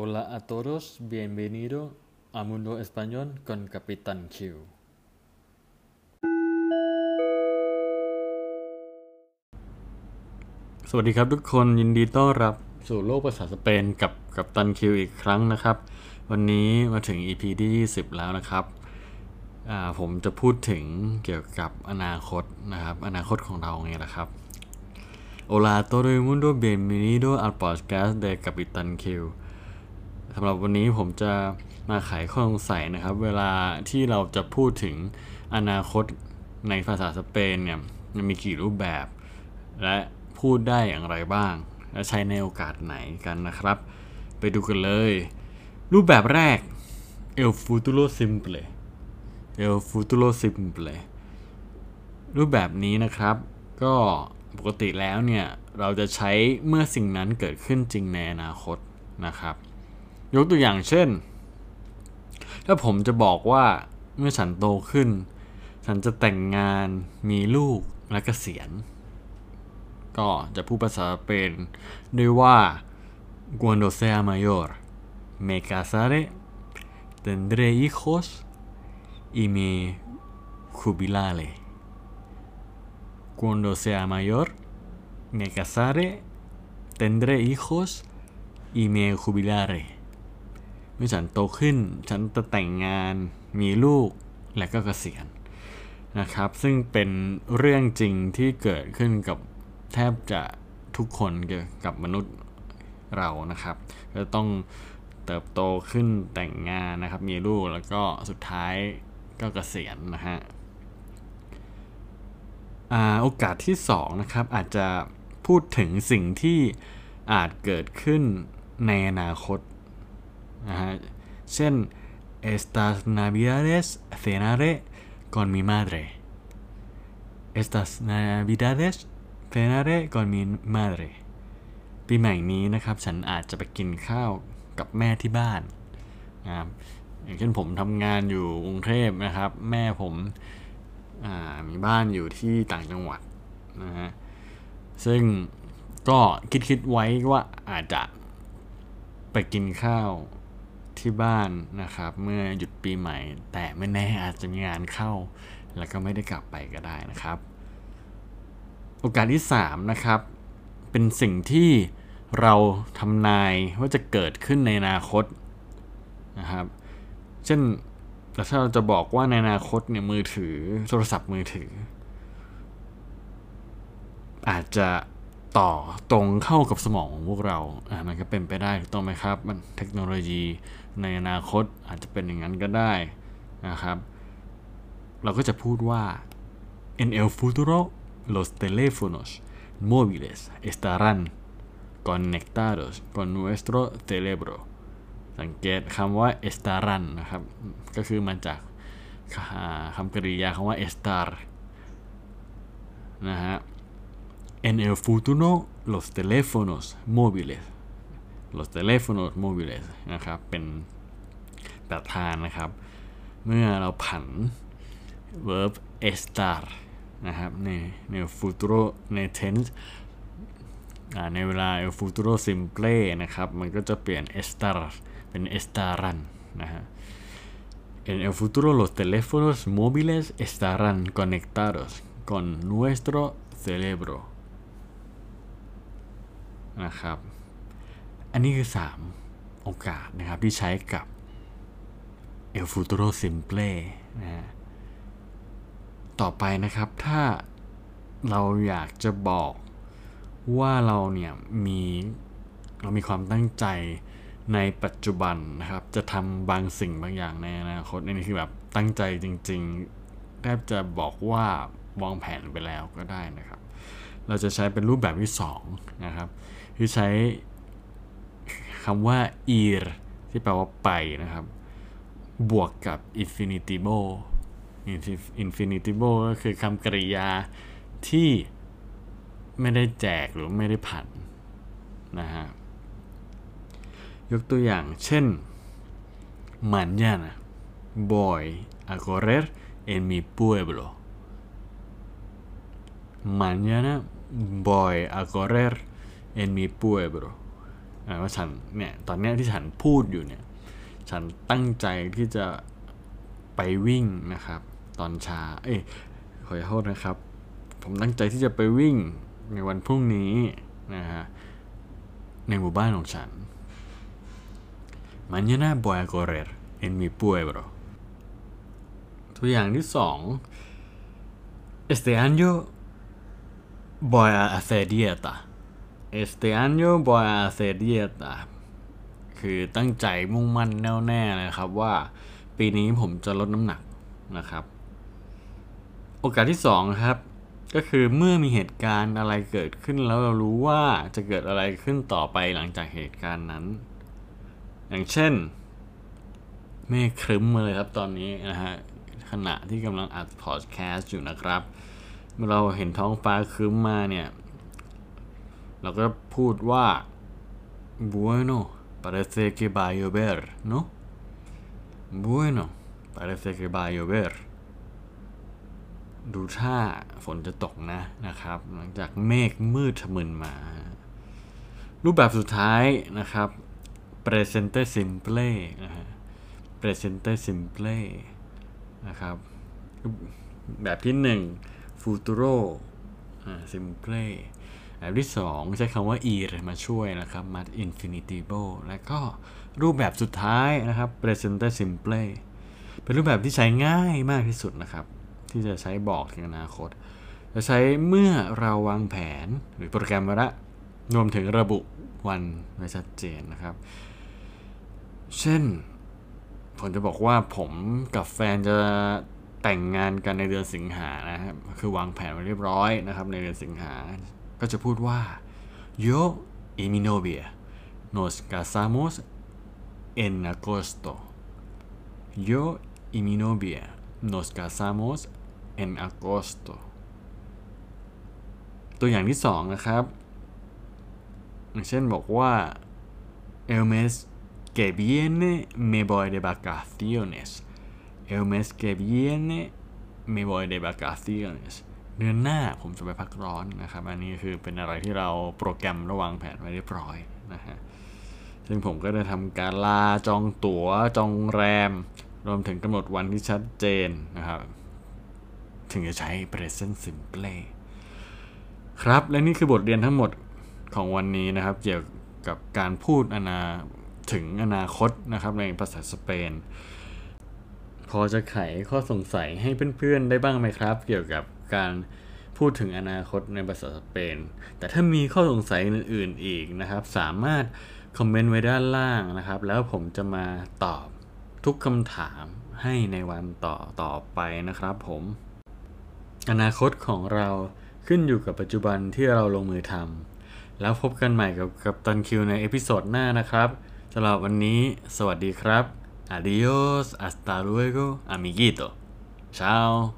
Hola a todos, bienvenido a Mundo Español con Capitán Q. สวัสดีครับทุกคนยินดีต้อนรับสู่โลกภาษาสเปนกับกับตันคิวอีกครั้งนะครับ วันนี้มาถึง EP ที่ 20 แล้วนะครับ ผมจะพูดถึงเกี่ยวกับอนาคตนะครับ อนาคตของเราไงล่ะครับ Hola a todo el mundo bienvenido al podcast de Capitán Q สำหรับวันนี้ผมจะมาไขข้อสงสัยนะครับ เวลาที่เราจะพูดถึงอนาคตในภาษาสเปนเนี่ยมันมีกี่รูปแบบ และพูดได้อย่างไรบ้าง และใช้ในโอกาสไหนกันนะครับ ไปดูกันเลย รูปแบบแรก el futuro simple el futuro simple รูปแบบนี้นะครับ ก็ปกติแล้วเนี่ย เราจะใช้เมื่อสิ่งนั้นเกิดขึ้นจริงในอนาคตนะครับ ยกตัวอย่างเช่น ถ้าผมจะบอกว่าเมื่อฉันโตขึ้น ฉันจะแต่งงานมีลูกและเกษียณ ก็จะพูดภาษาสเปนด้วยว่า cuando sea mayor me casaré tendré hijos y me jubilaré cuando sea mayor me casaré tendré hijos y me jubilaré เมื่อฉันโตขึ้น ฉันจะแต่งงานมีลูกและก็เกษียณนะครับ ซึ่งเป็นเรื่องจริงที่เกิดขึ้นกับแทบจะทุกคนเกี่ยวกับมนุษย์เรานะครับจะต้องเติบโตขึ้นแต่งงานนะครับ มีลูกแล้วก็สุดท้ายก็เกษียณนะฮะโอกาสที่2นะครับอาจจะพูดถึงสิ่งที่อาจเกิดขึ้นในอนาคต เช่น estas navidades cenaré con mi madre estas navidades cenaré con mi madre ปีใหม่นี้นะครับ ฉันอาจจะไปกินข้าวกับแม่ที่บ้านนะครับอย่างเช่นผมทำงานอยู่กรุงเทพนะครับ แม่ผมมีบ้านอยู่ที่ต่างจังหวัดนะฮะซึ่งก็คิดคิดไว้ว่าอาจจะไปกินข้าว ที่บ้านนะครับ เมื่อหยุดปีใหม่ แต่ไม่แน่อาจจะมีงานเข้า แล้วก็ไม่ได้กลับไปก็ได้นะครับ โอกาสที่3นะครับเป็นสิ่งที่เราทำนายว่าจะเกิดขึ้นในอนาคตนะครับ เช่นแต่ถ้าเราจะบอกว่าในอนาคตเนี่ยมือถือโทรศัพท์มือถือ อาจจะ ต่อตรงเข้ากับสมองของพวกเราอ่ามันก็เป็นไปได้ถูกต้องไหมครับ มันเทคโนโลยีในอนาคตอาจจะเป็นอย่างนั้นก็ได้นะครับ เราก็จะพูดว่า en el futuro los teléfonos móviles estarán conectados con nuestro cerebro สังเกตคำว่า estarán นะครับ ก็คือมาจากคำกริยาคำว่า estar นะฮะ en el futuro los teléfonos móviles los teléfonos móviles นะครับ เป็นประธานนะครับ เมื่อเราผัน verb estar นะครับในใน futuro ใน tense ในเวลา el futuro simple นะครับ มันก็จะเปลี่ยน estar เป็น estaran นะฮะ En el futuro los teléfonos móviles estarán conectados con nuestro cerebro นะครับ อันนี้คือ 3 โอกาสนะครับที่ใช้กับ El futuro simple นะฮะต่อไปนะครับถ้าเราอยากจะบอกว่าเราเนี่ยมีเรามีความตั้งใจในปัจจุบันนะครับ จะทำบางสิ่งบางอย่างในอนาคตนี่คือแบบตั้งใจจริงๆแทบจะบอกว่าวางแผนไปแล้วก็ได้นะครับ เราจะใช้เป็นรูปแบบที่2นะครับคือใช้คำว่า ir ที่แปลว่าไปนะครับ บวกกับ infinitivo infinitivo ก็คือคำกริยาที่ไม่ได้แจกหรือไม่ได้ผันนะฮะยกตัวอย่างเช่น mañana voy a correr en mi pueblo mañana voy a correr en mi pueblo ว่าฉันเนี่ยตอนเนี้ยที่ฉันพูดอยู่เนี่ยฉันตั้งใจที่จะไปวิ่งนะครับ ตอนเช้าเอ้ยขอโทษนะครับ ผมตั้งใจที่จะไปวิ่งในวันพรุ่งนี้นะฮะในหมู่บ้านของฉัน Mañana voy a correr en mi pueblo ตัวอย่างที่สอง Este año voy a hacer dieta Este año voy a hacer dieta คือตั้งใจมุ่งมั่นแน่วแน่เลยครับว่าปีนี้ผมจะลดน้ำหนักนะครับ โอกาสที่สองครับ ก็คือเมื่อมีเหตุการณ์อะไรเกิดขึ้นแล้วเรารู้ว่าจะเกิดอะไรขึ้นต่อไปหลังจากเหตุการณ์นั้น อย่างเช่นเมฆครึ้มมาเลยครับตอนนี้นะฮะขณะที่กำลังอัดพอดแคสต์อยู่นะครับ เมื่อเราเห็นท้องฟ้าครึ้มมาเนี่ย เราก็พูดว่า bueno parece que va a llover no bueno parece que va a llover ดูท่าฝนจะตกนะนะครับ หลังจากเมฆมืดทะมึนมา รูปแบบสุดท้ายนะครับ presente simple นะฮะ presente simple นะครับ แบบที่หนึ่ง 1 futuro simple แบบที่ 2 ใช้คำว่า ir มาช่วยนะครับมา infinitivo และก็รูปแบบสุดท้ายนะครับ presente simple เป็นรูปแบบที่ใช้ง่ายมากที่สุดนะครับ ที่จะใช้บอกถึงอนาคต จะใช้เมื่อเราวางแผนหรือโปรแกรมไว้ละรวมถึงระบุวันไว้ชัดเจนนะครับ เช่น ผมจะบอกว่าผมกับแฟนจะ แต่งงานกันในเดือนสิงหานะครับคือวางแผนไว้เรียบร้อยนะครับ ในเดือนสิงหา ก็จะพูดว่า yo y mi novia nos casamos en agosto yo y mi novia nos casamos en agosto ตัวอย่างที่สองนะครับ อย่างเช่นบอกว่า el mes que viene me voy de vacaciones el mes que viene me voy de vacaciones เดือนหน้าผมจะไปพักร้อนนะครับ อันนี้คือเป็นอะไรที่เราโปรแกรมระวางแผนไว้เรียบร้อยนะฮะ ซึ่งผมก็ได้ทำการลาจองตัว๋วจองแรม รวมถึงกำหนดวันที่ชัดเจนนะครับ ถึงจะใช้ present simple ครับ และนี่คือบทเรียนทั้งหมดของวันนี้นะครับ เกี่ยวกับการพูดอนาถึงอนาคตนะครับในภาษาสเปน พอจะไขข้อสงสัยให้เพื่อนๆได้บ้างไหมครับ เกี่ยวกับการพูดถึงอนาคตในภาษาสเปน แต่ถ้ามีข้อสงสัยอื่นๆอีกนะครับ สามารถคอมเมนต์ไว้ด้านล่างนะครับ แล้วผมจะมาตอบทุกคำถามให้ในวันต่อต่อไปนะครับผม อนาคตของเราขึ้นอยู่กับปัจจุบันที่เราลงมือทำแล้วพบกันใหม่กับกัปตันคิวใน episode หน้านะครับสำหรับวันนี้ สวัสดีครับ adiós hasta luego amiguito. Chao